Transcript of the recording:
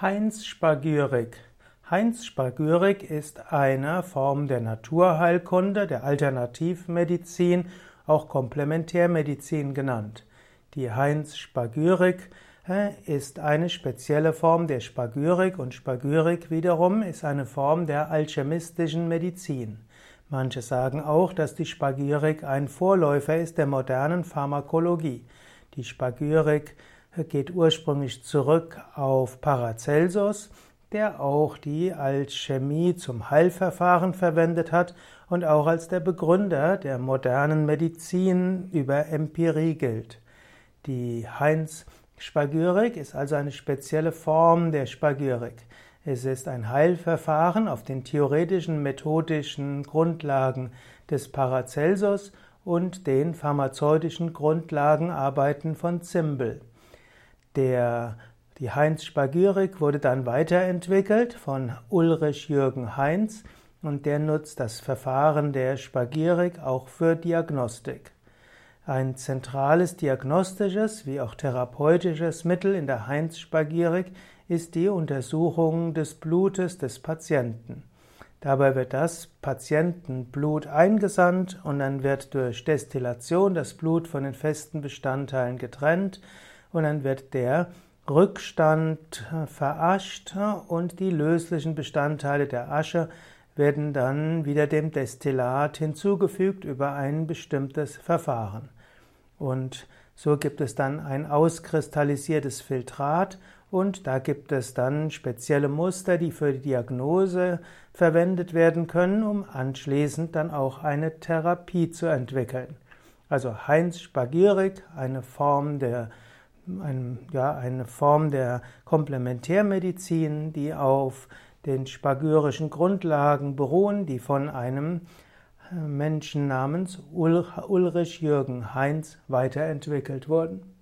Heinz Spagyrik. Heinz Spagyrik ist eine Form der Naturheilkunde, der Alternativmedizin, auch Komplementärmedizin genannt. Die Heinz Spagyrik ist eine spezielle Form der Spagyrik und Spagyrik wiederum ist eine Form der alchemistischen Medizin. Manche sagen auch, dass die Spagyrik ein Vorläufer ist der modernen Pharmakologie. Die Spagyrik geht ursprünglich zurück auf Paracelsus, der auch die Alchemie zum Heilverfahren verwendet hat und auch als der Begründer der modernen Medizin über Empirie gilt. Die Heinz Spagyrik ist also eine spezielle Form der Spagyrik. Es ist ein Heilverfahren auf den theoretischen, methodischen Grundlagen des Paracelsus und den pharmazeutischen Grundlagenarbeiten von Zimbel. Der, die Heinz-Spagyrik wurde dann weiterentwickelt von Ulrich Jürgen Heinz und der nutzt das Verfahren der Spagyrik auch für Diagnostik. Ein zentrales diagnostisches wie auch therapeutisches Mittel in der Heinz-Spagyrik ist die Untersuchung des Blutes des Patienten. Dabei wird das Patientenblut eingesandt und dann wird durch Destillation das Blut von den festen Bestandteilen getrennt und dann wird der Rückstand verascht und die löslichen Bestandteile der Asche werden dann wieder dem Destillat hinzugefügt über ein bestimmtes Verfahren. Und so gibt es dann ein auskristallisiertes Filtrat und da gibt es dann spezielle Muster, die für die Diagnose verwendet werden können, um anschließend dann auch eine Therapie zu entwickeln. Also Heinz Spagyrik, eine Form der ein, ja, eine Form der Komplementärmedizin, die auf den spagyrischen Grundlagen beruhen, die von einem äh, Menschen namens Ulrich Jürgen Heinz weiterentwickelt wurden.